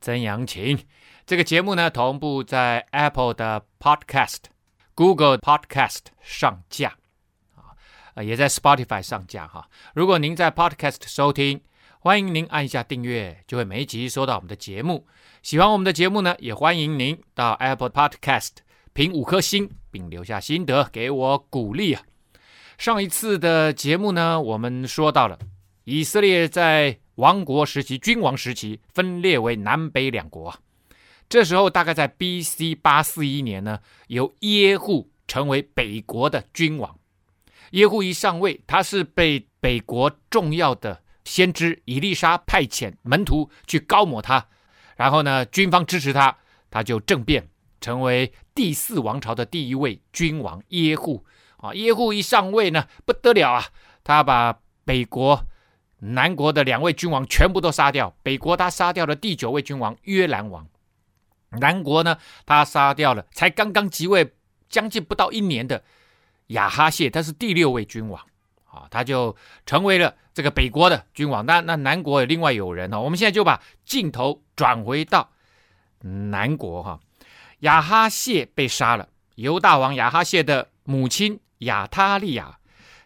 曾阳晴。这个节目呢，同步在 Apple 的 Podcast、Google Podcast 上架啊，也在 Spotify 上架哈。如果您在 Podcast 收听，欢迎您按一下订阅，就会每一集收到我们的节目。喜欢我们的节目呢，也欢迎您到 Apple Podcast。评五颗星，并留下心得给我鼓励啊！上一次的节目呢，我们说到了以色列在王国时期、君王时期分裂为南北两国。这时候大概在 B.C. 八四一年呢，由耶户成为北国的君王。耶户一上位，他是被北国重要的先知以利沙派遣门徒去高抹他，然后呢，军方支持他，他就政变。成为第四王朝的第一位君王耶户啊，耶户一上位呢，不得了啊！他把北国、南国的两位君王全部都杀掉。北国他杀掉了第九位君王约兰王，南国呢，他杀掉了才刚刚即位、将近不到一年的亚哈谢，他是第六位君王啊，他就成为了这个北国的君王。那那南国有另外有人呢，我们现在就把镜头转回到南国哈。亚哈谢被杀了，犹大王亚哈谢的母亲亚他利亚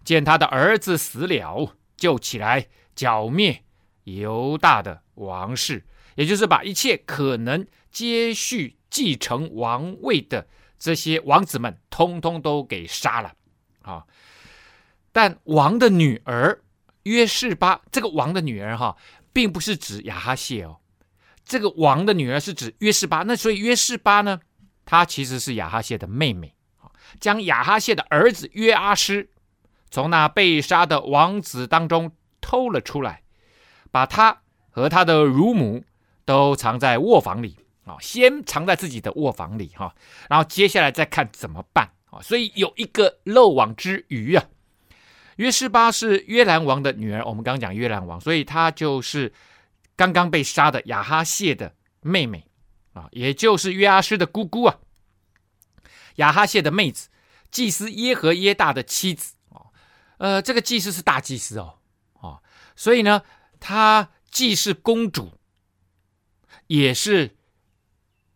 见他的儿子死了，就起来剿灭犹大的王室，也就是把一切可能接续继承王位的这些王子们，通通都给杀了啊！但王的女儿约示巴，这个王的女儿哈，并不是指亚哈谢哦。这个王的女儿是指约示巴，那所以约示巴呢，她其实是亚哈谢的妹妹，将亚哈谢的儿子约阿施从那被杀的王子当中偷了出来，把他和他的乳母都藏在卧房里啊，先藏在自己的卧房里哈，然后接下来再看怎么办啊，所以有一个漏网之鱼啊。约示巴是约兰王的女儿，我们刚刚讲约兰王，所以她就是。刚刚被杀的亚哈谢的妹妹啊，也就是约阿施的姑姑啊，亚哈谢的妹子，祭司耶和耶大的妻子啊，呃，这个祭司是大祭司哦，所以呢，她既是公主，也是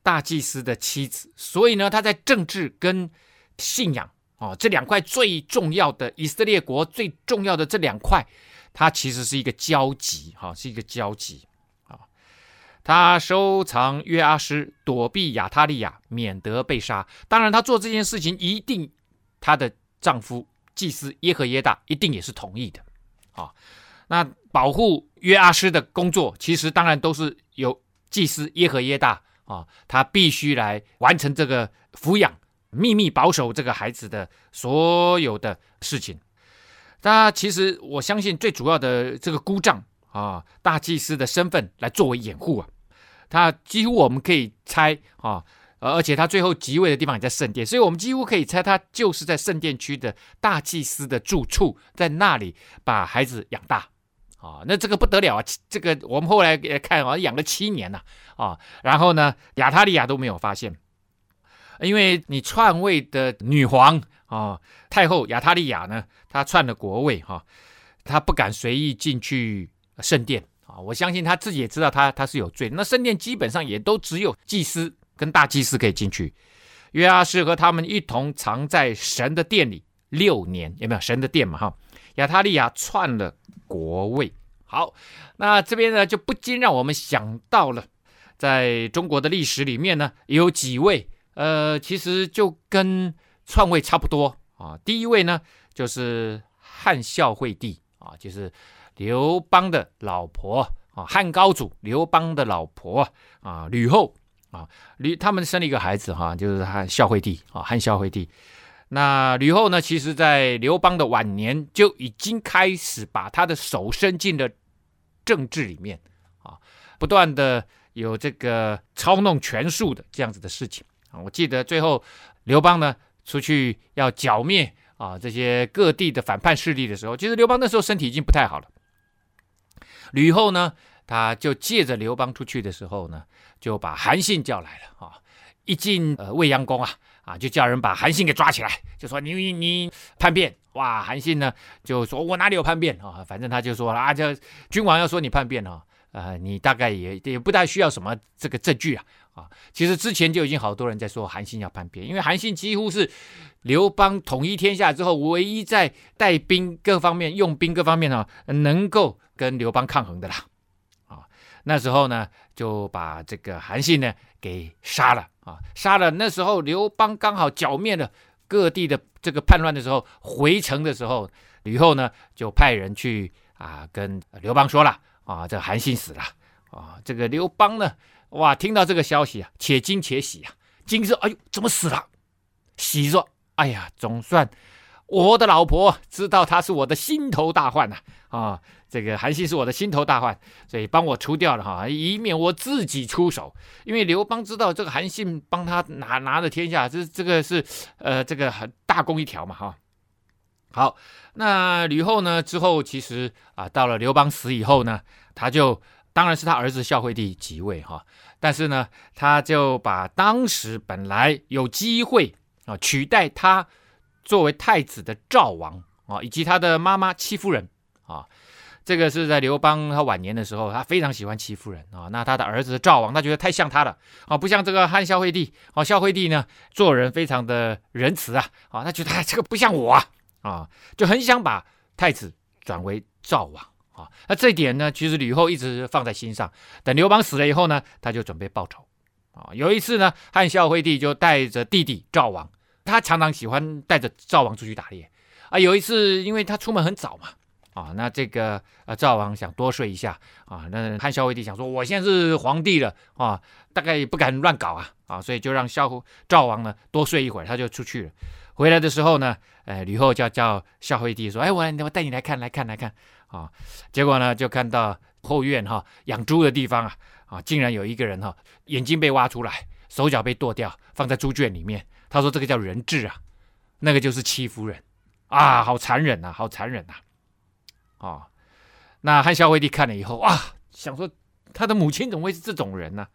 大祭司的妻子，所以呢，她在政治跟信仰啊这两块最重要的以色列国最重要的这两块。他其实是一个交集，哈，是一个交集，啊，他收藏约阿施，躲避亚他利亚，免得被杀。当然，他做这件事情，一定他的丈夫祭司耶和耶大一定也是同意的，啊，那保护约阿施的工作，其实当然都是由祭司耶和耶大啊，他必须来完成这个抚养、秘密保守这个孩子的所有的事情。他其实，我相信最主要的这个姑丈啊，大祭司的身份来作为掩护啊，他几乎我们可以猜啊，而且他最后即位的地方也在圣殿，所以我们几乎可以猜他就是在圣殿区的大祭司的住处，在那里把孩子养大啊。那这个不得了啊，这个我们后来看啊，养了七年呐啊，然后呢，亚他利亚都没有发现，因为你篡位的女皇。啊、太后亚他利亚呢，她篡了国位哈，她不敢随意进去圣殿啊。我相信她自己也知道她，她是有罪。那圣殿基本上也都只有祭司跟大祭司可以进去。约阿施和他们一同藏在神的殿里六年，有没有神的殿嘛？哈，亚他利亚篡了国位。好，那这边呢就不禁让我们想到了，在中国的历史里面呢，有几位呃，其实就跟。篡位差不多啊，第一位呢就是汉孝惠帝啊，就是刘邦的老婆啊，汉高祖刘邦的老婆啊，吕后啊，吕他们生了一个孩子哈，就是汉孝惠帝啊，汉孝惠帝。那吕后呢，其实在刘邦的晚年就已经开始把他的手伸进了政治里面啊，不断的有这个操弄权术的这样子的事情啊。我记得最后刘邦呢出去要剿灭啊这些各地的反叛势力的时候，其实刘邦那时候身体已经不太好了。吕后呢，他就借着刘邦出去的时候呢，就把韩信叫来了啊。一进呃未央宫啊啊，就叫人把韩信给抓起来，就说你你叛变哇！韩信呢就说我哪里有叛变啊？反正他就说了啊，这君王要说你叛变啊，呃，你大概也也不太需要什么这个证据啊啊。其实之前就已经好多人在说韩信要叛变，因为韩信几乎是刘邦统一天下之后唯一在带兵各方面用兵各方面啊能够跟刘邦抗衡的啦。那时候呢就把这个韩信呢给杀了。啊，杀了！那时候刘邦刚好剿灭了各地的这个叛乱的时候，回城的时候，吕后呢就派人去啊跟刘邦说了啊，这韩信死了啊。这个刘邦呢，哇，听到这个消息啊，且惊且喜啊。惊说：“哎呦，怎么死了？”喜说：“哎呀，总算我的老婆知道他是我的心头大患呐啊。啊”这个韩信是我的心头大患，所以帮我除掉了哈，以免我自己出手。因为刘邦知道这个韩信帮他拿拿了天下，这这个是呃这个很大功一条嘛哈。好，那吕后呢之后其实啊到了刘邦死以后呢，他就当然是他儿子孝惠帝即位哈，但是呢他就把当时本来有机会啊取代他作为太子的赵王啊以及他的妈妈戚夫人啊。这个是在刘邦他晚年的时候，他非常喜欢戚夫人啊。那他的儿子赵王，他觉得太像他了啊，不像这个汉孝惠帝啊。孝惠帝呢，做人非常的仁慈啊啊，他觉得哎，这个不像我啊啊，就很想把太子转为赵王啊。那这一点呢，其实吕后一直放在心上。等刘邦死了以后呢，他就准备报仇啊。有一次呢，汉孝惠帝就带着弟弟赵王，他常常喜欢带着赵王出去打猎啊。有一次，因为他出门很早嘛。啊，那这个呃，赵王想多睡一下啊，那汉孝惠帝想说，我现在是皇帝了啊，大概也不敢乱搞啊啊，所以就让孝赵王呢多睡一会儿，他就出去了。回来的时候呢，呃，吕后叫叫孝惠帝说，哎，我我带你来看来看来看啊，结果呢就看到后院哈、养猪的地方啊啊，竟然有一个人哈、眼睛被挖出来，手脚被剁掉，放在猪圈里面。他说这个叫人彘啊，那个就是戚夫人啊，好残忍呐，好残忍呐。啊、那汉孝惠帝看了以后啊，想说他的母亲怎么会是这种人呢？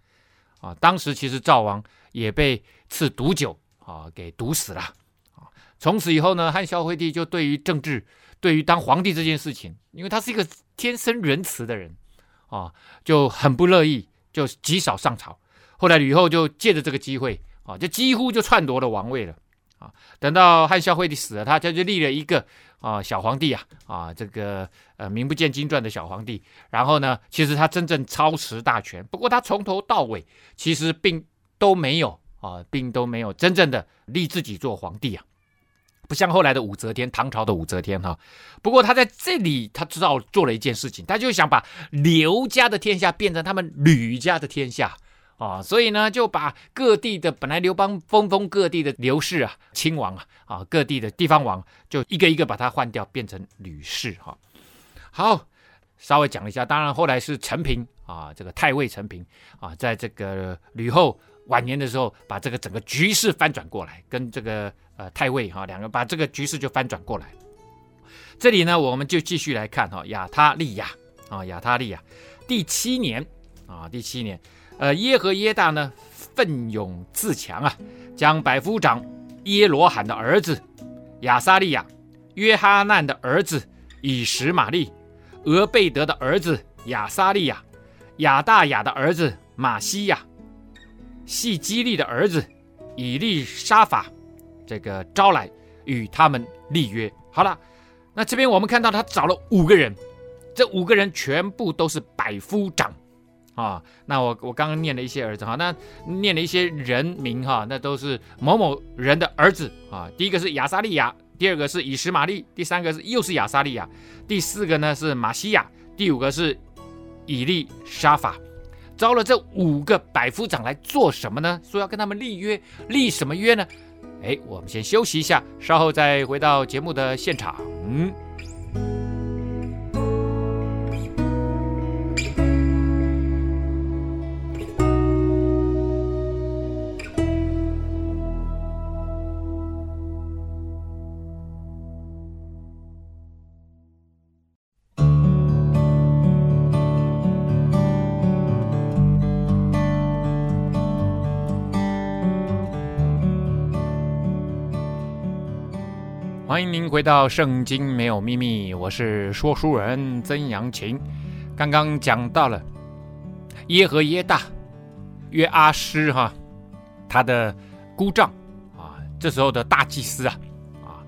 啊，当时其实赵王也被赐毒酒啊给毒死了啊。从此以后呢，汉孝惠帝就对于政治，对于当皇帝这件事情，因为他是一个天生仁慈的人啊，就很不乐意，就极少上朝。后来吕后就借着这个机会啊，就几乎就篡夺了王位了啊。等到汉孝惠帝死了，他他就立了一个。啊，小皇帝啊，啊，这个呃名不见经传的小皇帝，然后呢，其实他真正操持大权，不过他从头到尾其实并都没有啊，并都没有真正的立自己做皇帝啊，不像后来的武则天，唐朝的武则天哈、不过他在这里，他知道做了一件事情，他就想把刘家的天下变成他们吕家的天下。啊，所以呢，就把各地的本来刘邦分封各地的刘氏啊、亲王啊、啊各地的地方王，就一个一个把它换掉，变成吕氏哈。好，稍微讲一下，当然后来是陈平啊，这个太尉陈平啊，在这个吕后晚年的时候，把这个整个局势翻转过来，跟这个呃太尉哈两个把这个局势就翻转过来。这里呢，我们就继续来看哈，亚他利亚啊，亚他利亚第七年啊，第七年。呃，耶和耶大呢，奋勇自强啊，将百夫长耶罗罕的儿子亚撒利亚、约哈难的儿子以实玛利、俄贝德的儿子亚撒利亚、亚大雅的儿子玛西亚、细基利的儿子以利沙法，这个招来与他们立约。好了，那这边我们看到他找了五个人，这五个人全部都是百夫长。啊，那我我刚刚念了一些儿子哈，那念了一些人名哈，那都是某某人的儿子啊。第一个是亚撒利雅，第二个是以实玛利，第三个是又是亚撒利雅，第四个呢是玛西亚，第五个是以利沙法。招了这五个百夫长来做什么呢？说要跟他们立约，立什么约呢？哎，我们先休息一下，稍后再回到节目的现场。回到《圣经没有秘密》，我是说书人曾阳晴。刚刚讲到了耶和耶大约阿施哈，他的姑丈啊，这时候的大祭司啊啊，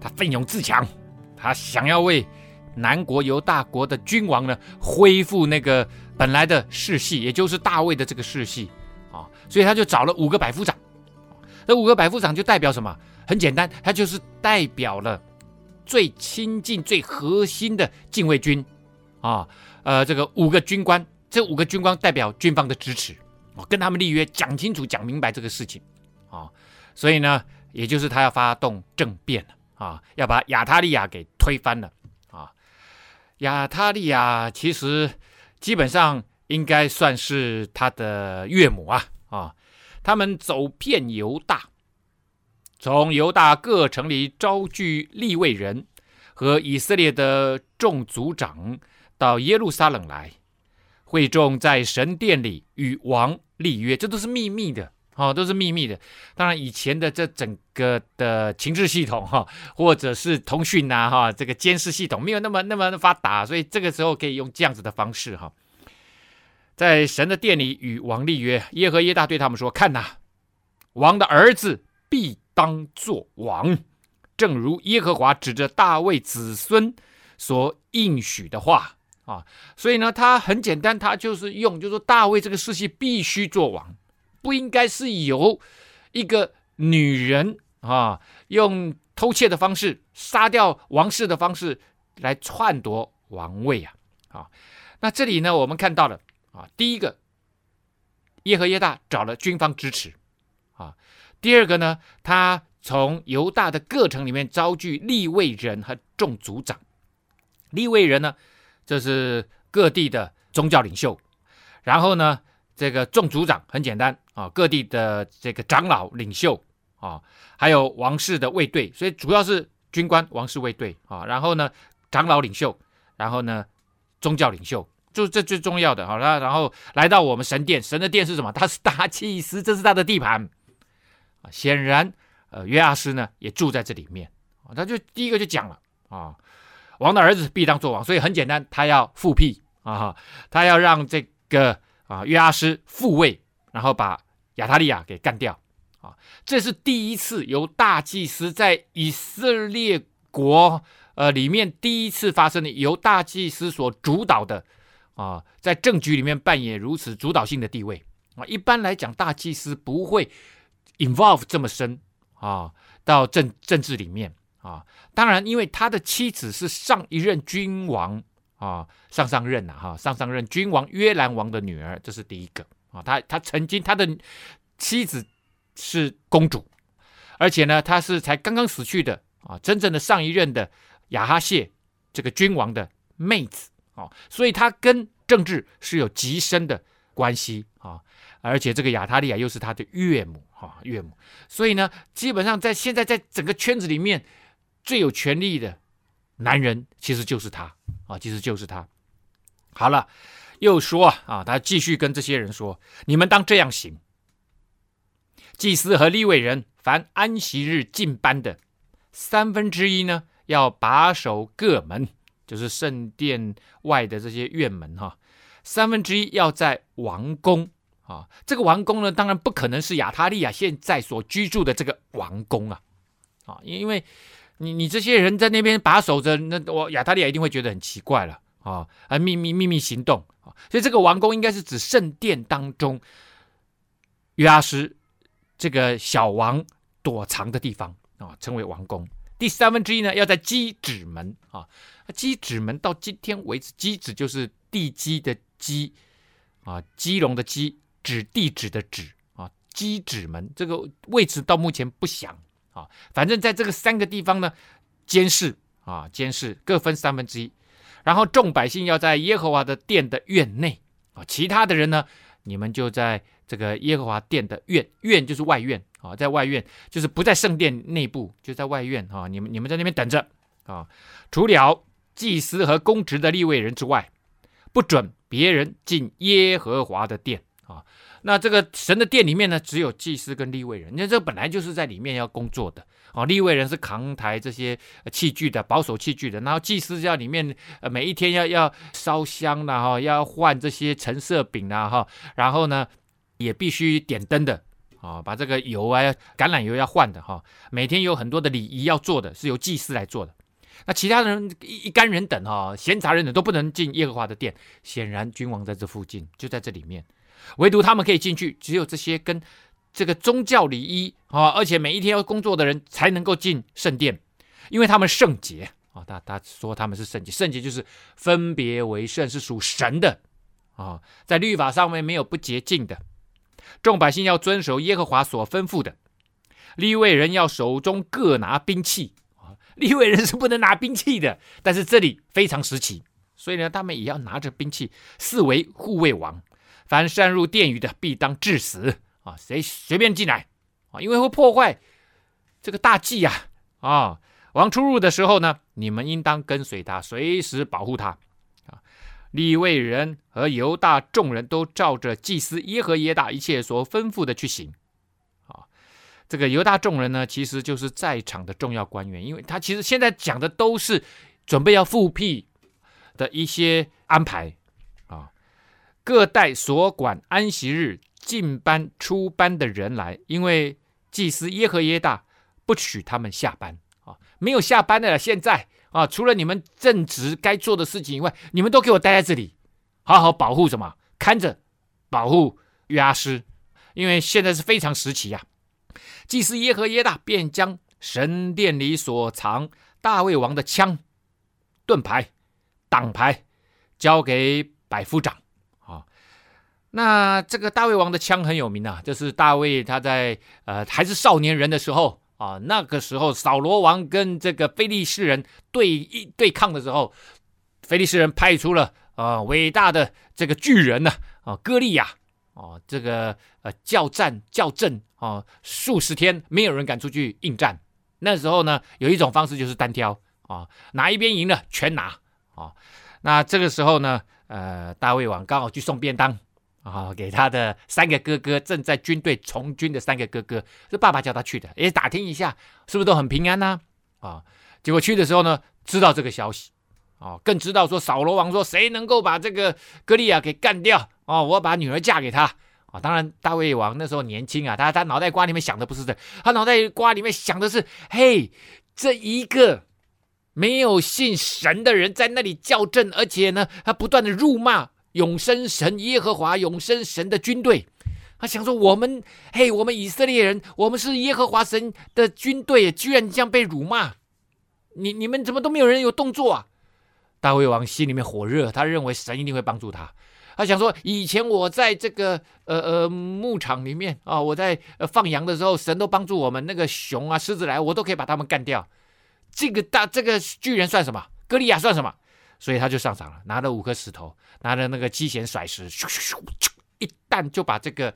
他奋勇自强，他想要为南国犹大国的君王呢恢复那个本来的世系，也就是大卫的这个世系啊，所以他就找了五个百夫长。这五个百夫长就代表什么？很简单，他就是代表了最亲近、最核心的禁卫军。啊，呃，这个五个军官，这五个军官代表军方的支持，我跟他们立约，讲清楚、讲明白这个事情。啊，所以呢，也就是他要发动政变了。啊，要把亚他利亚给推翻了。啊。亚他利亚其实基本上应该算是他的岳母啊。啊，他们走遍犹大。从犹大各城里招聚利未人和以色列的众族长到耶路撒冷来，会众在神殿里与王立约，这都是秘密的，哦，都是秘密的。当然，以前的这整个的情治系统，哈，或者是通讯呐，哈，这个监视系统没有那么那么发达，所以这个时候可以用这样子的方式，哈，在神的殿里与王立约。耶和耶大对他们说：“看呐，王的儿子必。”当作王，正如耶和华指着大卫子孙所应许的话。啊，所以呢，他很简单，他就是用，就是说大卫这个世系必须做王，不应该是由一个女人啊，用偷窃的方式杀掉王室的方式来篡夺王位啊，啊，那这里呢，我们看到了啊，第一个，耶和耶大找了军方支持。啊。第二个呢，他从犹大的各城里面招聚利未人和众族长。利未人呢，这是各地的宗教领袖。然后呢，这个众族长很简单啊，各地的这个长老领袖啊，还有王室的卫队，所以主要是军官、王室卫队啊。然后呢，长老领袖，然后呢，宗教领袖，就这最重要的。好了，然后来到我们神殿，神的殿是什么？他是大祭司，这是他的地盘。显然，呃，约阿斯呢也住在这里面，他就第一个就讲了啊，王的儿子必当做王，所以很简单，他要复辟啊，他要让这个啊约阿斯复位，然后把亚他利亚给干掉啊，这是第一次由大祭司在以色列国呃里面第一次发生的，由大祭司所主导的啊，在政局里面扮演如此主导性的地位啊，一般来讲，大祭司不会。Involve 这么深啊，到政政治里面啊，当然，因为他的妻子是上一任君王啊，上上任呐哈，上上任君王约兰王的女儿，这是第一个啊，他他曾经他的妻子是公主，而且呢，他是才刚刚死去的啊，真正的上一任的亚哈谢这个君王的妹子啊，所以他跟政治是有极深的关系啊。而且这个亚他利亚又是他的岳母哈，岳母，所以呢，基本上在现在在整个圈子里面最有权力的男人，其实就是他啊，其实就是他。好了，又说啊，他继续跟这些人说：你们当这样行，祭司和利未人，凡安息日进班的三分之一呢，要把守各门，就是圣殿外的这些院门哈，三分之一要在王宫。啊，这个王宫呢，当然不可能是亚塔利亚现在所居住的这个王宫啊，啊，因为你你这些人在那边把守着，那我亚塔利亚一定会觉得很奇怪了啊，啊，秘密秘密行动啊，所以这个王宫应该是指圣殿当中约阿斯这个小王躲藏的地方啊，称为王宫。第三分之一呢，要在基址门啊，基址门到今天为止，基址就是地基的基啊，基隆的基。指地址的址啊，基指门这个位置到目前不详啊，反正在这个三个地方呢，监视啊，监视各分三分之一，然后众百姓要在耶和华的殿的院内啊，其他的人呢，你们就在这个耶和华殿的院，院就是外院啊，在外院就是不在圣殿内部，就在外院啊，你们你们在那边等着啊，除了祭司和公职的立位人之外，不准别人进耶和华的殿。啊。那这个神的殿里面呢，只有祭司跟利未人，那这本来就是在里面要工作的啊。利未人是扛抬这些器具的，保守器具的，然后祭司要里面呃每一天要要烧香的哈，要换这些陈设饼啊哈，然后呢也必须点灯的啊，把这个油啊橄榄油要换的哈，每天有很多的礼仪要做的，是由祭司来做的。那其他人一一干人等哈，闲杂人等都不能进耶和华的殿。显然君王在这附近，就在这里面，唯独他们可以进去。只有这些跟这个宗教礼仪啊，而且每一天要工作的人才能够进圣殿，因为他们圣洁啊。他他说他们是圣洁，圣洁就是分别为圣，是属神的啊。在律法上面没有不洁净的，众百姓要遵守耶和华所吩咐的，立位人要手中各拿兵器。啊，立位人是不能拿兵器的，但是这里非常时期，所以呢，他们也要拿着兵器，四围护卫王。凡擅入殿宇的，必当致死啊！谁随便进来啊，因为会破坏这个大祭呀！啊，王出入的时候呢，你们应当跟随他，随时保护他啊！利未人和犹大众人都照着祭司耶和耶大一切所吩咐的去行啊。这个犹大众人呢，其实就是在场的重要官员，因为他其实现在讲的都是准备要复辟的一些安排。各带所管安息日进班出班的人来，因为祭司耶和耶大不许他们下班啊，没有下班的了。现在啊，除了你们正职该做的事情以外，你们都给我待在这里，好好保护什么？看着保护约阿施，因为现在是非常时期呀。祭司耶和耶大便将神殿里所藏大卫王的枪、盾牌、挡牌交给百夫长。那这个大卫王的枪很有名啊，就是大卫他在呃还是少年人的时候啊，那个时候扫罗王跟这个非利士人对一对抗的时候，非利士人派出了呃伟大的这个巨人呢啊歌利亚。哦，这个呃，叫战叫阵哦，数十天没有人敢出去应战。那时候呢，有一种方式就是单挑啊、哪一边赢了全拿啊、那这个时候呢，呃，大卫王刚好去送便当啊、给他的三个哥哥，正在军队从军的三个哥哥，是爸爸叫他去的，也打听一下是不是都很平安呢？啊、结果去的时候呢，知道这个消息啊、更知道说扫罗王说谁能够把这个歌利亚给干掉。哦，我把女儿嫁给他啊、当然，大卫王那时候年轻啊，他他脑袋瓜里面想的不是这，他脑袋瓜里面想的是：嘿，这一个没有信神的人在那里叫阵，而且呢，他不断的辱骂永生神耶和华永生神的军队。他想说：我们嘿，我们以色列人，我们是耶和华神的军队，居然这样被辱骂，你你们怎么都没有人有动作啊？大卫王心里面火热，他认为神一定会帮助他。他想说，以前我在这个呃呃牧场里面啊，我在放羊的时候，神都帮助我们，那个熊啊、狮子来，我都可以把他们干掉。这个大这个巨人算什么？歌利亚算什么？所以他就上场了，拿了五颗石头，拿着那个机弦甩石，咻咻咻，一弹就把这个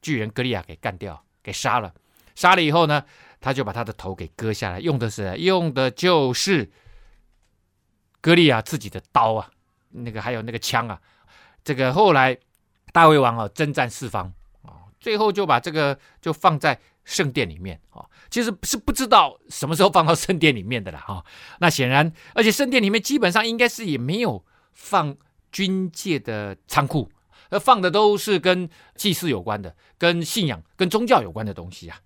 巨人格利亚给干掉，给杀了。杀了以后呢，他就把他的头给割下来，用的是用的就是格利亚自己的刀啊，那个还有那个枪啊。这个后来大卫王啊征战四方啊，最后就把这个就放在圣殿里面啊，其实是不知道什么时候放到圣殿里面的了哈。那显然，而且圣殿里面基本上应该是也没有放军械的仓库，而放的都是跟祭祀有关的、跟信仰、跟宗教有关的东西啊。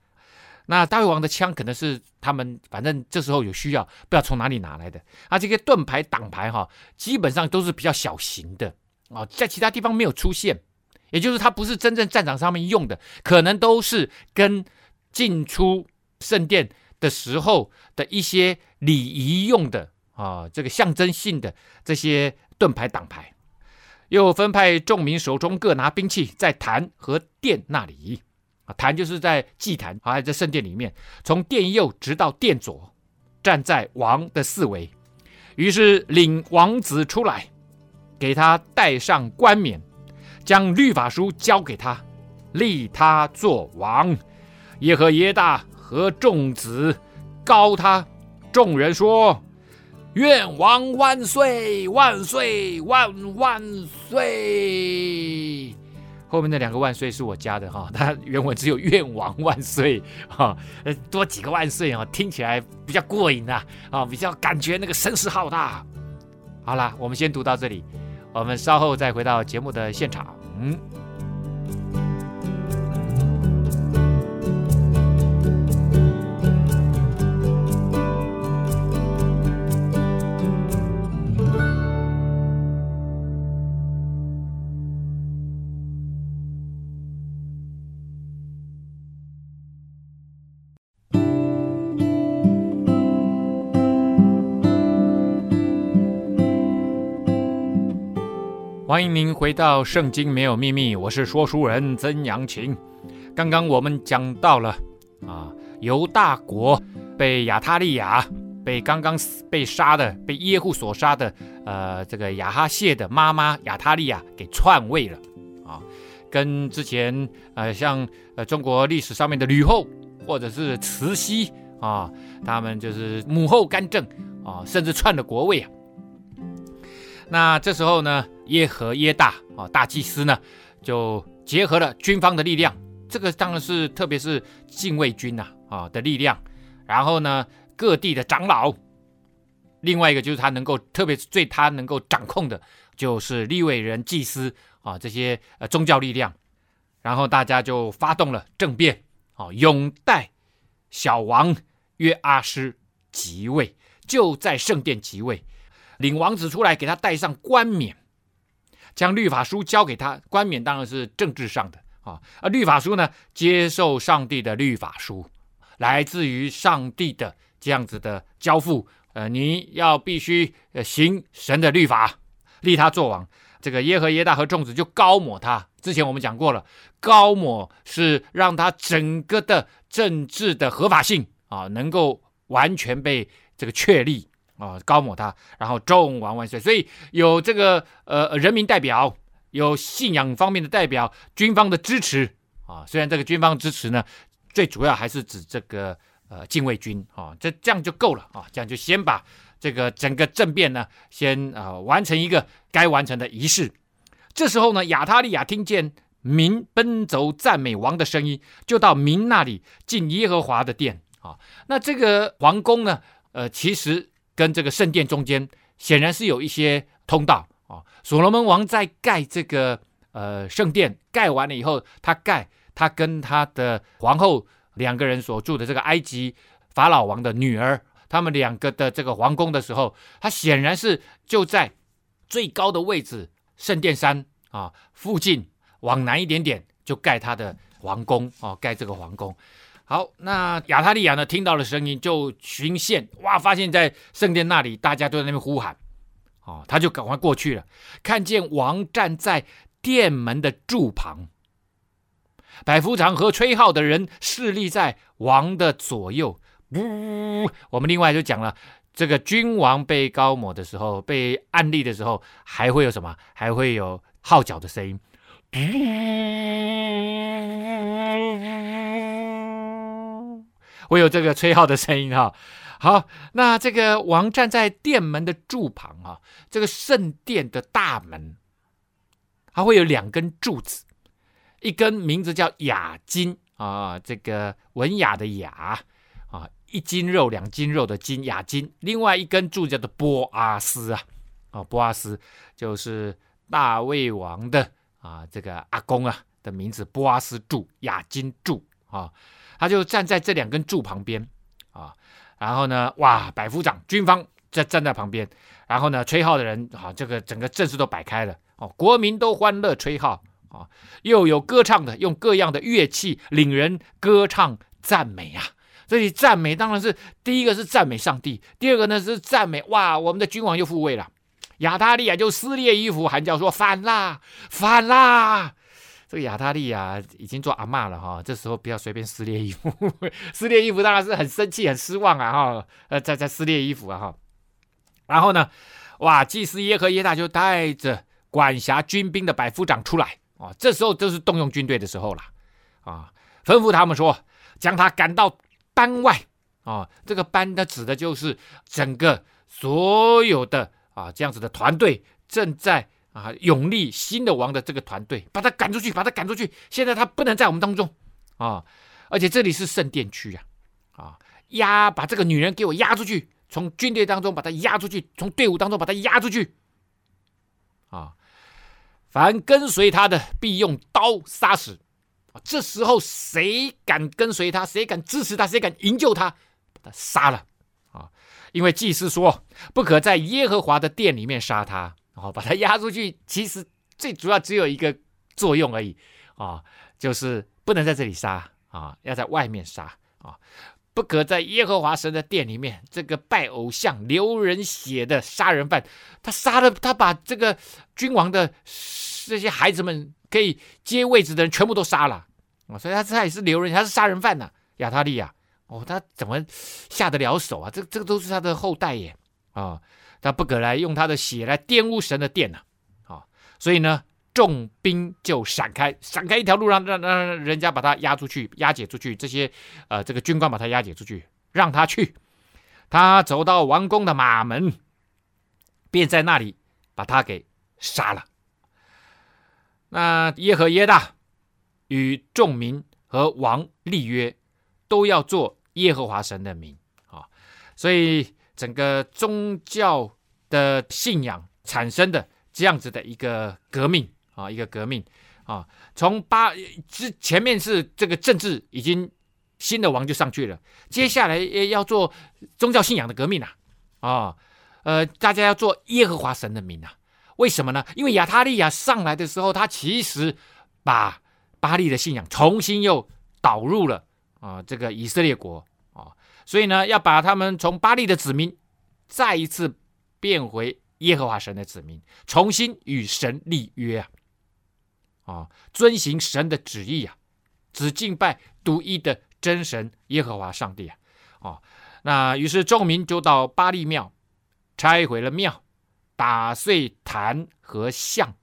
那大卫王的枪可能是他们反正这时候有需要，不知道从哪里拿来的。啊，这个盾牌、挡牌哈，基本上都是比较小型的。啊，在其他地方没有出现，也就是它不是真正战场上面用的，可能都是跟进出圣殿的时候的一些礼仪用的啊，这个象征性的这些盾牌挡牌。又分派众民手中各拿兵器，在坛和殿那里啊，坛就是在祭坛，还在圣殿里面，从殿右直到殿左，站在王的四围。于是领王子出来。给他戴上冠冕，将律法书交给他，立他做王。耶和耶大和众子高他。众人说：“愿王万岁！万岁！万万岁！”后面那两个万岁是我加的哈，它原文只有愿王万岁哈，呃，多几个万岁啊，听起来比较过瘾呐，啊，比较感觉那个声势浩大。好了，我们先读到这里，我们稍后再回到节目的现场。欢迎您回到《圣经没有秘密》，我是说书人曾阳晴。刚刚我们讲到了啊，犹大国被亚他利亚被刚刚被杀的被耶户所杀的呃这个亚哈谢的妈妈亚他利亚给篡位了啊，跟之前呃像呃中国历史上面的吕后或者是慈禧啊，他们就是母后干政啊，甚至篡了国位啊。那这时候呢，耶和耶大啊，大祭司呢，就结合了军方的力量，这个当然是特别是禁卫军呐啊的力量，然后呢，各地的长老，另外一个就是他能够特别是最他能够掌控的，就是利未人祭司啊这些呃宗教力量，然后大家就发动了政变啊，拥戴小王约阿施即位，就在圣殿即位。领王子出来，给他戴上冠冕，将律法书交给他。冠冕当然是政治上的啊，而律法书呢，接受上帝的律法书，来自于上帝的这样子的交付。呃，你要必须呃行神的律法，立他做王。这个耶和耶大和众子就膏抹他。之前我们讲过了，膏抹是让他整个的政治的合法性啊，能够完全被这个确立。啊，高抹他，然后众王万岁。所以有这个呃人民代表，有信仰方面的代表，军方的支持啊。虽然这个军方支持呢，最主要还是指这个呃禁卫军啊。这这样就够了啊，这样就先把这个整个政变呢，先啊、呃、完成一个该完成的仪式。这时候呢，亚他利亚听见民奔走赞美王的声音，就到民那里进耶和华的殿啊。那这个皇宫呢，呃，其实。跟这个圣殿中间显然是有一些通道啊。所罗门王在盖这个呃圣殿盖完了以后，他盖他跟他的皇后两个人所住的这个埃及法老王的女儿，他们两个的这个皇宫的时候，他显然是就在最高的位置圣殿山啊附近往南一点点就盖他的皇宫啊，盖这个皇宫。好，那亚他利亚呢？听到了声音就循线，哇，发现在圣殿那里，大家都在那边呼喊，哦，他就赶快过去了，看见王站在殿门的柱旁，百夫长和吹号的人侍立在王的左右。呜，我们另外就讲了，这个君王被高抹的时候，被按立的时候，还会有什么？还会有号角的声音。会有这个吹号的声音哈，好，那这个王站在殿门的柱旁啊，这个圣殿的大门，它会有两根柱子，一根名字叫雅金啊，这个文雅的雅啊，一斤肉两斤肉的斤雅金，另外一根柱叫做波阿斯啊，啊波阿斯就是大卫王的啊这个阿公啊的名字，波阿斯柱雅金柱啊。他就站在这两根柱旁边啊，然后呢，哇，百夫长军方在站在旁边，然后呢，吹号的人啊，这个整个阵势都摆开了哦，国民都欢乐吹号啊，又有歌唱的，用各样的乐器领人歌唱赞美啊。这里赞美当然是第一个是赞美上帝，第二个呢是赞美哇，我们的君王又复位了。亚他利亚就撕裂衣服喊叫说：反啦，反啦！这个亚他利雅已经做阿嬷了哈，这时候不要随便撕裂衣服，撕裂衣服当然是很生气、很失望啊哈，呃，在在撕裂衣服啊哈。然后呢，哇，祭司耶和耶大就带着管辖军兵的百夫长出来啊，这时候就是动用军队的时候了啊，吩咐他们说，将他赶到班外啊，这个班呢指的就是整个所有的啊这样子的团队正在啊，永利新的王的这个团队，把他赶出去，把他赶出去。现在他不能在我们当中啊，而且这里是圣殿区啊，啊，押把这个女人给我押出去，从军队当中把她押出去，从队伍当中把她押出去，啊，凡跟随他的必用刀杀死。啊，这时候谁敢跟随他，谁敢支持他，谁敢营救他，把他杀了啊！因为祭司说不可在耶和华的殿里面杀他。然后把他押出去，其实最主要只有一个作用而已啊，就是不能在这里杀啊，要在外面杀啊，不可在耶和华神的殿里面，这个拜偶像、流人血的杀人犯，他杀了，他把这个君王的这些孩子们可以接位置的人全部都杀了啊，所以他他也是流人，他是杀人犯呐、亚他利亚哦，他怎么下得了手啊？这这个都是他的后代耶啊。他不可来用他的血来玷污神的殿呐，啊，所以呢，众兵就闪开，闪开一条路，让让让人家把他押出去，押解出去。这些呃，这个军官把他押解出去，让他去。他走到王宫的马门，便在那里把他给杀了。那耶和耶大与众民和王立约，都要做耶和华神的民啊，所以。整个宗教的信仰产生的这样子的一个革命啊，一个革命啊，从八之前面是这个政治已经新的王就上去了，接下来要做宗教信仰的革命啊，啊，呃，大家要做耶和华神的民啊，为什么呢？因为亚他利亚上来的时候，他其实把巴利的信仰重新又导入了啊，这个以色列国。所以呢，要把他们从巴力的子民再一次变回耶和华神的子民，重新与神立约啊，啊，遵行神的旨意啊，只敬拜独一的真神耶和华上帝啊，啊，那于是众民就到巴力庙，拆毁了庙，打碎坛和像，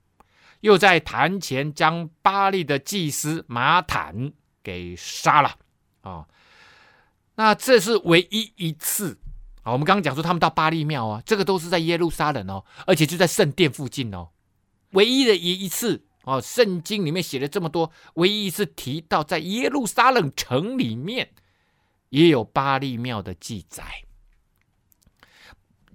又在坛前将巴力的祭司马坦给杀了啊。那这是唯一一次啊！我们刚刚讲说他们到巴力庙啊，这个都是在耶路撒冷哦，而且就在圣殿附近哦。唯一的一一次哦，圣经里面写了这么多，唯一一次提到在耶路撒冷城里面也有巴力庙的记载。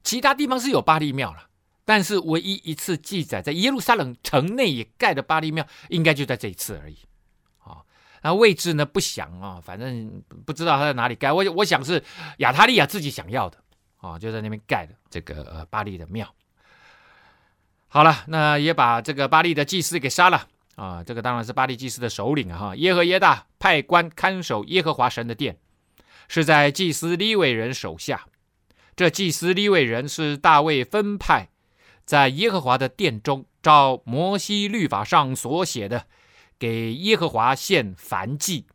其他地方是有巴力庙了，但是唯一一次记载在耶路撒冷城内也盖的巴力庙，应该就在这一次而已。那位置呢？不详啊，反正不知道他在哪里盖。我我想是亚他利亚自己想要的啊，就在那边盖的这个呃巴利的庙。好了，那也把这个巴利的祭司给杀了啊。这个当然是巴利祭司的首领啊。耶和耶大派官看守耶和华神的殿，是在祭司利未人手下。这祭司利未人是大卫分派在耶和华的殿中，照摩西律法上所写的。给耶和华献燔祭，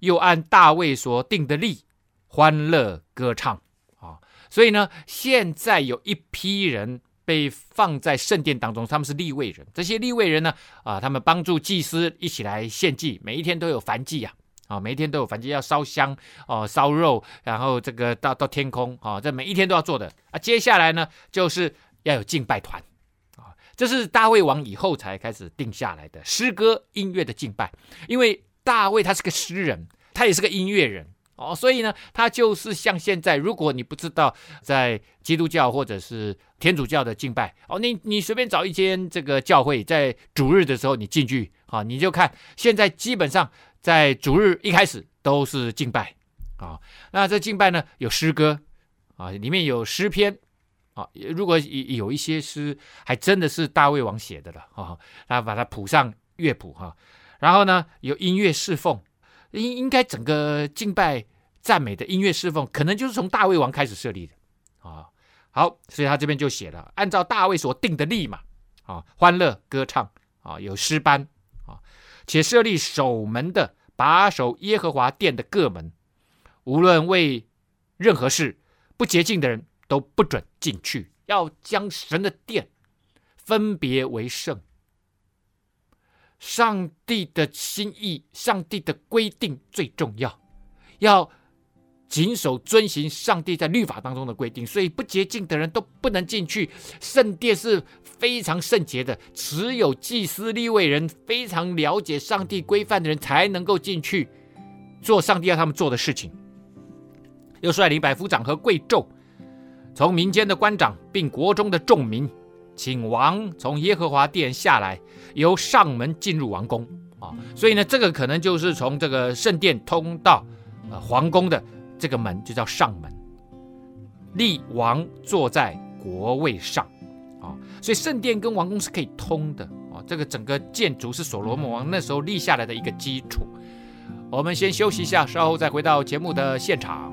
又按大卫所定的例欢乐歌唱啊！所以呢，现在有一批人被放在圣殿当中，他们是立位人。这些立位人呢，啊，他们帮助祭司一起来献祭，每一天都有燔祭啊，啊，每一天都有燔祭，要烧香哦，烧肉，然后这个到到天空啊，这每一天都要做的啊。接下来呢，就是要有敬拜团。这是大卫王以后才开始定下来的诗歌音乐的敬拜，因为大卫他是个诗人，他也是个音乐人哦，所以呢，他就是像现在，如果你不知道在基督教或者是天主教的敬拜哦，你你随便找一间这个教会，在主日的时候你进去啊，你就看现在基本上在主日一开始都是敬拜啊，那这敬拜呢有诗歌啊，里面有诗篇。啊，如果有一些诗还真的是大卫王写的了啊，他把它谱上乐谱哈，然后呢有音乐侍奉，应应该整个敬拜赞美的音乐侍奉，可能就是从大卫王开始设立的啊。好，所以他这边就写了，按照大卫所定的例嘛，啊，欢乐歌唱啊，有诗班啊，且设立守门的，把守耶和华殿的各门，无论为任何事不洁净的人。都不准进去，要将神的殿分别为圣。上帝的心意、上帝的规定最重要，要谨守遵行上帝在律法当中的规定，所以不洁净的人都不能进去。圣殿是非常圣洁的，只有祭司立位人非常了解上帝规范的人才能够进去做上帝要他们做的事情。又率领百夫长和贵胄，从民间的官长并国中的众民，请王从耶和华殿下来，由上门进入王宫啊。所以呢，这个可能就是从这个圣殿通到呃皇宫的这个门，就叫上门。立王坐在国位上啊，所以圣殿跟王宫是可以通的啊。这个整个建筑是所罗门王那时候立下来的一个基础。我们先休息一下，稍后再回到节目的现场。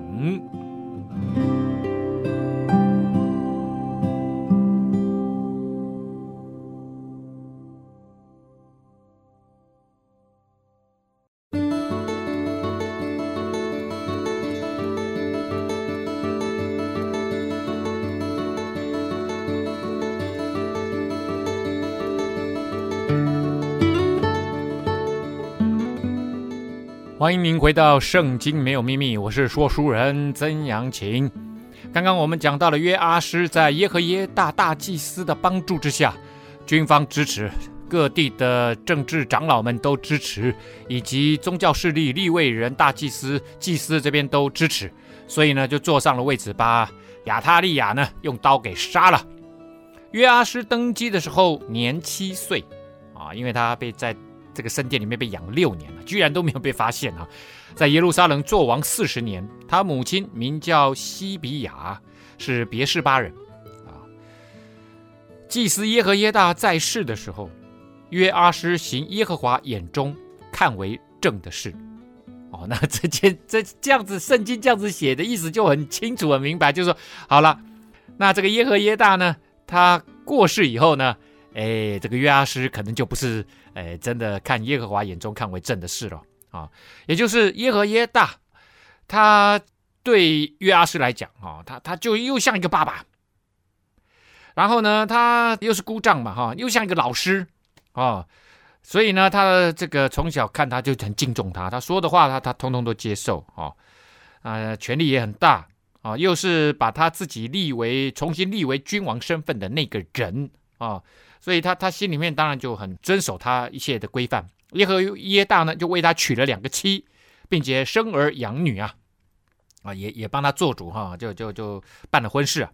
欢迎您回到《圣经没有秘密》，我是说书人曾阳晴。刚刚我们讲到了约阿施在耶和耶大大祭司的帮助之下，军方支持，各地的政治长老们都支持，以及宗教势力、立位人、大祭司、祭司这边都支持，所以呢就坐上了位置，把亚他利雅呢用刀给杀了。约阿施登基的时候年七岁啊，因为他被在。这个圣殿里面被养六年了，居然都没有被发现啊！在耶路撒冷作王四十年，他母亲名叫西比亚，是别是巴人啊。祭司耶和耶大在世的时候，约阿施行耶和华眼中看为正的事。哦，那这件这这样子，圣经这样子写的意思就很清楚很明白，就是说好了，那这个耶和耶大呢，他过世以后呢，哎，这个约阿施可能就不是。哎，真的看耶和华眼中看为正的事了啊！也就是耶和耶大，他对约阿施来讲啊，他他就又像一个爸爸。然后呢，他又是姑丈嘛，哈，又像一个老师啊，所以呢，他的这个从小看他就很敬重他，他说的话他他通通都接受啊，啊，权力也很大啊，又是把他自己立为重新立为君王身份的那个人啊。所以他他心里面当然就很遵守他一切的规范。耶和耶大呢，就为他娶了两个妻，并且生儿养女啊，啊，也也帮他做主哈，就就就办了婚事啊。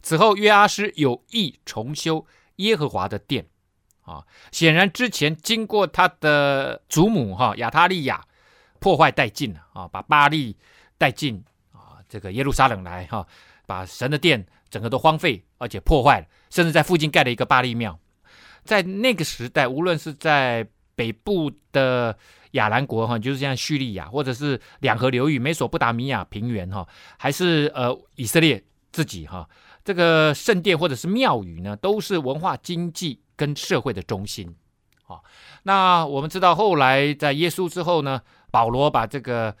此后约阿施有意重修耶和华的殿啊，显然之前经过他的祖母哈亚他利亚破坏殆尽了啊，把巴力带进啊这个耶路撒冷来哈，把神的殿整个都荒废，而且破坏了，甚至在附近盖了一个巴力庙。在那个时代，无论是在北部的亚兰国哈，就是像叙利亚，或者是两河流域、美索不达米亚平原哈，还是呃以色列自己哈，这个圣殿或者是庙宇呢，都是文化、经济跟社会的中心。好，那我们知道后来在耶稣之后呢，保罗把这个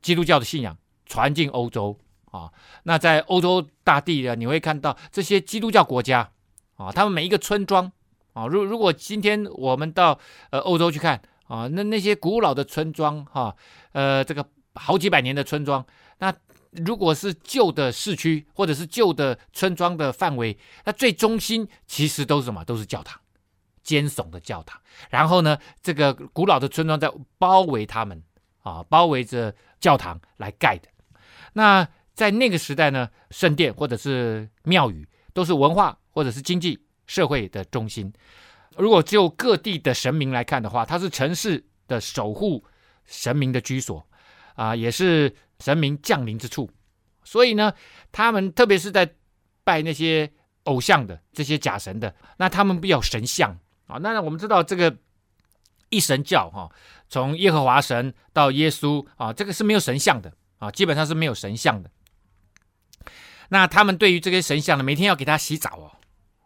基督教的信仰传进欧洲啊。那在欧洲大地呢，你会看到这些基督教国家啊，他们每一个村庄。啊，如如果今天我们到呃欧洲去看啊，那那些古老的村庄哈，呃这个好几百年的村庄，那如果是旧的市区或者是旧的村庄的范围，那最中心其实都是什么？都是教堂，尖耸的教堂。然后呢，这个古老的村庄在包围他们啊，包围着教堂来盖的。那在那个时代呢，圣殿或者是庙宇都是文化或者是经济。社会的中心，如果就各地的神明来看的话，它是城市的守护神明的居所啊、也是神明降临之处。所以呢，他们特别是在拜那些偶像的这些假神的，那他们比较神像啊。那我们知道这个一神教哈，从耶和华神到耶稣啊，这个是没有神像的啊，基本上是没有神像的。那他们对于这些神像呢，每天要给他洗澡哦。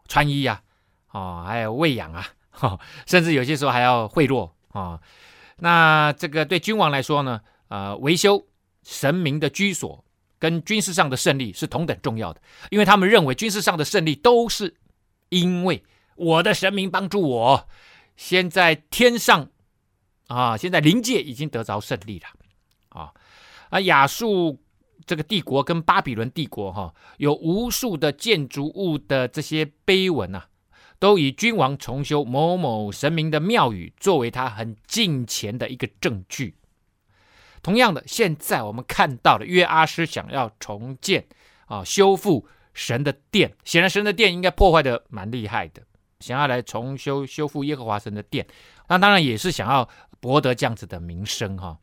穿衣呀、啊，哦，还有喂养啊，哦，甚至有些时候还要贿赂啊、哦。那这个对君王来说呢，呃，维修神明的居所跟军事上的胜利是同等重要的，因为他们认为军事上的胜利都是因为我的神明帮助我，先在天上啊，现在灵界已经得着胜利了啊。啊，亚述这个帝国跟巴比伦帝国哈，有无数的建筑物的这些碑文啊，都以君王重修某某神明的庙宇作为他很敬虔的一个证据。同样的，现在我们看到的约阿施想要重建啊，修复神的殿，显然神的殿应该破坏的蛮厉害的，想要来重修修复耶和华神的殿，那当然也是想要博得这样子的名声哈。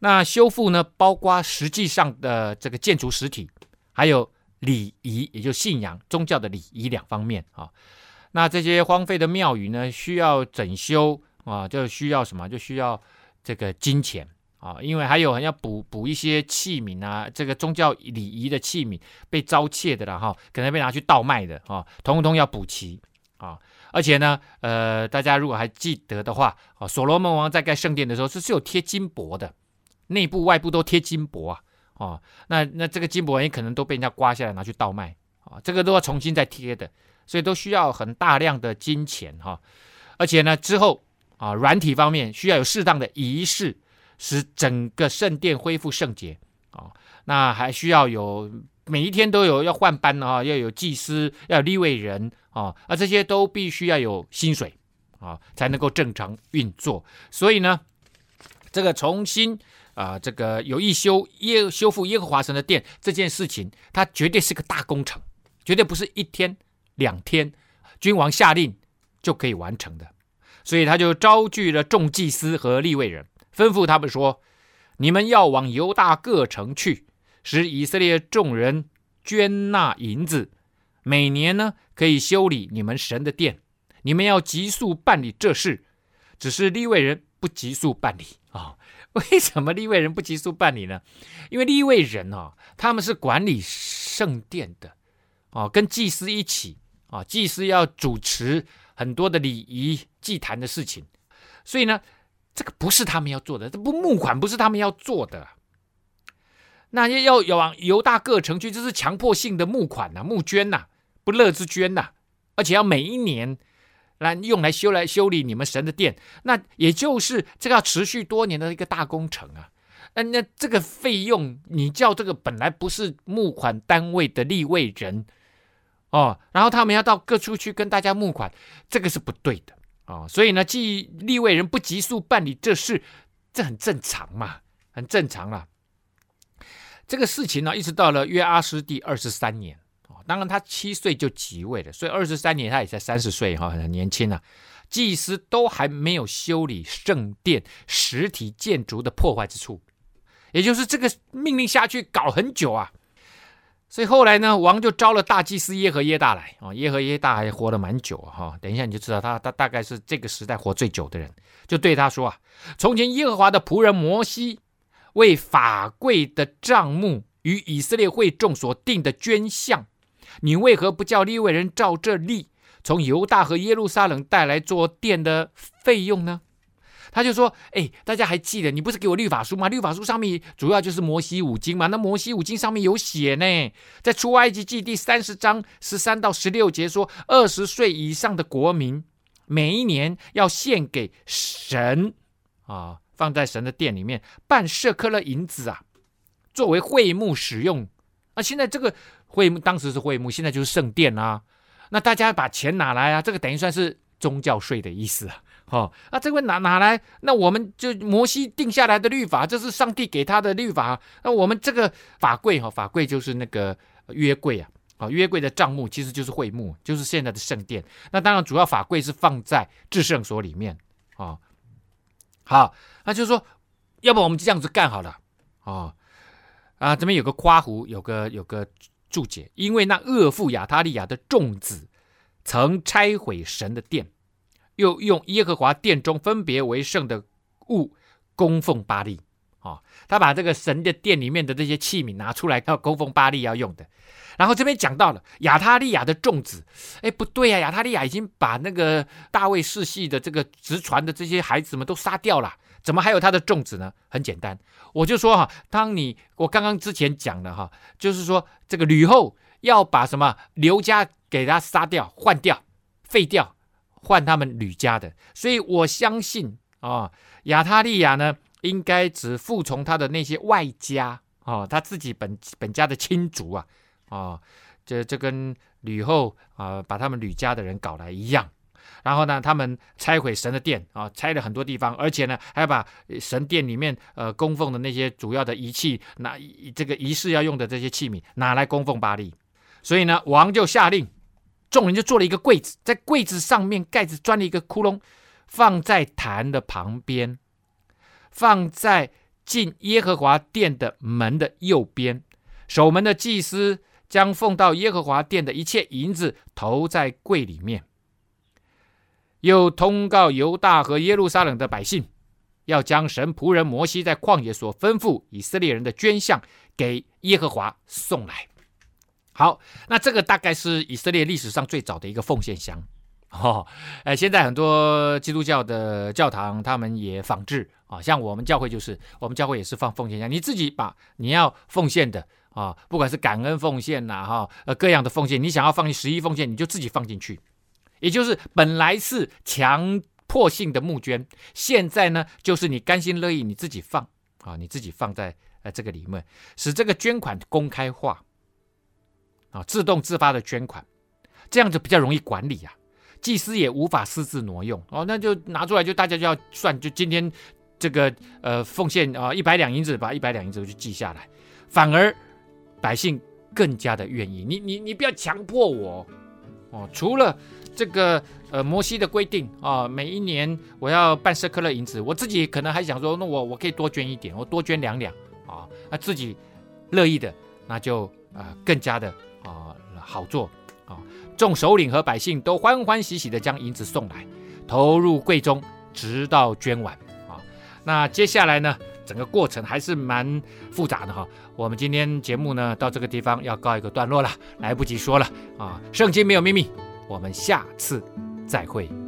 那修复呢，包括实际上的这个建筑实体，还有礼仪，也就信仰宗教的礼仪两方面啊。那这些荒废的庙宇呢，需要整修啊，就需要什么？就需要这个金钱啊，因为还有要补补一些器皿啊，这个宗教礼仪的器皿被盗窃的了哈，可能被拿去倒卖的啊，通通要补齐啊。而且呢，呃，大家如果还记得的话啊，所罗门王在盖圣殿的时候是是有贴金箔的。内部外部都贴金箔啊，哦，那那这个金箔也可能都被人家刮下来拿去倒卖啊，这个都要重新再贴的，所以都需要很大量的金钱哈，而且呢之后啊，软体方面需要有适当的仪式，使整个圣殿恢复圣洁啊，那还需要有每一天都有要换班啊，要有祭司，要有立位人啊，而这些都必须要有薪水啊，才能够正常运作，所以呢，这个重新。啊、这个有意修耶修复耶和华神的殿这件事情，它绝对是个大工程，绝对不是一天两天君王下令就可以完成的。所以他就召聚了众祭司和利未人，吩咐他们说：“你们要往犹大各城去，使以色列众人捐纳银子，每年呢可以修理你们神的殿。你们要急速办理这事，只是利未人不急速办理啊。”为什么立位人不急速办理呢？因为立位人哦，他们是管理圣殿的哦，跟祭司一起啊，祭司要主持很多的礼仪祭坛的事情，所以呢，这个不是他们要做的，这不募款不是他们要做的。那要要往犹大各城去，这是强迫性的募款呐、募捐呐，不乐之捐呐，而且要每一年。来用来修来修理你们神的殿，那也就是这个要持续多年的一个大工程啊。那那这个费用，你叫这个本来不是募款单位的立位人哦，然后他们要到各处去跟大家募款，这个是不对的哦。所以呢，既立位人不急速办理这事，这很正常嘛，很正常啦。这个事情呢，一直到了约阿施第二十三年。当然，他七岁就即位了，所以二十三年他也才三十岁哈，很年轻啊。祭司都还没有修理圣殿实体建筑的破坏之处，也就是这个命令下去搞很久啊。所以后来呢，王就招了大祭司耶和耶大来啊，耶和耶大还活了蛮久哈。等一下你就知道他他大概是这个时代活最久的人，就对他说啊：从前耶和华的仆人摩西为法柜的帐幕与以色列会众所定的捐项。你为何不叫利未人照这例，从犹大和耶路撒冷带来做殿的费用呢？他就说：“哎，大家还记得你不是给我律法书吗？律法书上面主要就是摩西五经嘛。那摩西五经上面有写呢，在出埃及记第三十章十三到十六节说，二十岁以上的国民每一年要献给神啊，放在神的殿里面半舍客勒银子啊，作为会幕使用。啊，现在这个。”会幕当时是会幕，现在就是圣殿啊。那大家把钱拿来啊，这个等于算是宗教税的意思啊。哦，那这个拿拿来，那我们就摩西定下来的律法，这是上帝给他的律法。那我们这个法柜哈，法柜就是那个约柜啊。啊，约柜的账目其实就是会幕，就是现在的圣殿。那当然，主要法柜是放在至圣所里面啊。好，那就是说，要不我们就这样子干好了啊。啊，这边有个括弧，有个有个。注解，因为那恶妇亚他利亚的众子曾拆毁神的殿，又用耶和华殿中分别为圣的物供奉巴力。啊，他把这个神的殿里面的这些器皿拿出来，要供奉巴力要用的。然后这边讲到了亚他利亚的众子，哎，不对呀，亚他利亚已经把那个大卫世系的这个直传的这些孩子们都杀掉了。怎么还有他的众子呢？很简单，我就说哈，当你我刚刚之前讲的哈，就是说这个吕后要把什么刘家给他杀掉、换掉、废掉，换他们吕家的，所以我相信啊，亚他利亚呢，应该只服从他的那些外家哦，他自己本本家的亲族啊，哦，这这跟吕后啊，把他们吕家的人搞来一样。然后呢，他们拆毁神的殿啊，拆了很多地方，而且呢，还把神殿里面呃供奉的那些主要的仪器，拿这个仪式要用的这些器皿拿来供奉巴力。所以呢，王就下令，众人就做了一个柜子，在柜子上面盖子钻了一个窟窿，放在坛的旁边，放在进耶和华殿的门的右边。守门的祭司将奉到耶和华殿的一切银子投在柜里面。又通告犹大和耶路撒冷的百姓，要将神仆人摩西在旷野所吩咐以色列人的捐项给耶和华送来。好，那这个大概是以色列历史上最早的一个奉献箱。哦，呃，现在很多基督教的教堂他们也仿制啊，像我们教会就是，我们教会也是放奉献箱，你自己把你要奉献的啊，不管是感恩奉献呐，哈，呃，各样的奉献，你想要放进十一奉献，你就自己放进去。也就是本来是强迫性的募捐，现在呢，就是你甘心乐意你自己放啊，你自己放在呃这个里面，使这个捐款公开化啊，自动自发的捐款，这样就比较容易管理啊，祭司也无法私自挪用哦，那就拿出来就大家就要算，就今天这个呃奉献啊一百两银子，把一百两银子就记下来，反而百姓更加的愿意，你你你不要强迫我哦，除了。这个呃，摩西的规定啊，每一年我要半舍客勒银子，我自己可能还想说，那我我可以多捐一点，我多捐两两啊，那自己乐意的，那就啊、更加的啊好做啊。众首领和百姓都欢欢喜喜的将银子送来，投入柜中，直到捐完啊。那接下来呢，整个过程还是蛮复杂的哈。我们今天节目呢到这个地方要告一个段落了，来不及说了啊。圣经没有秘密。我们下次再会。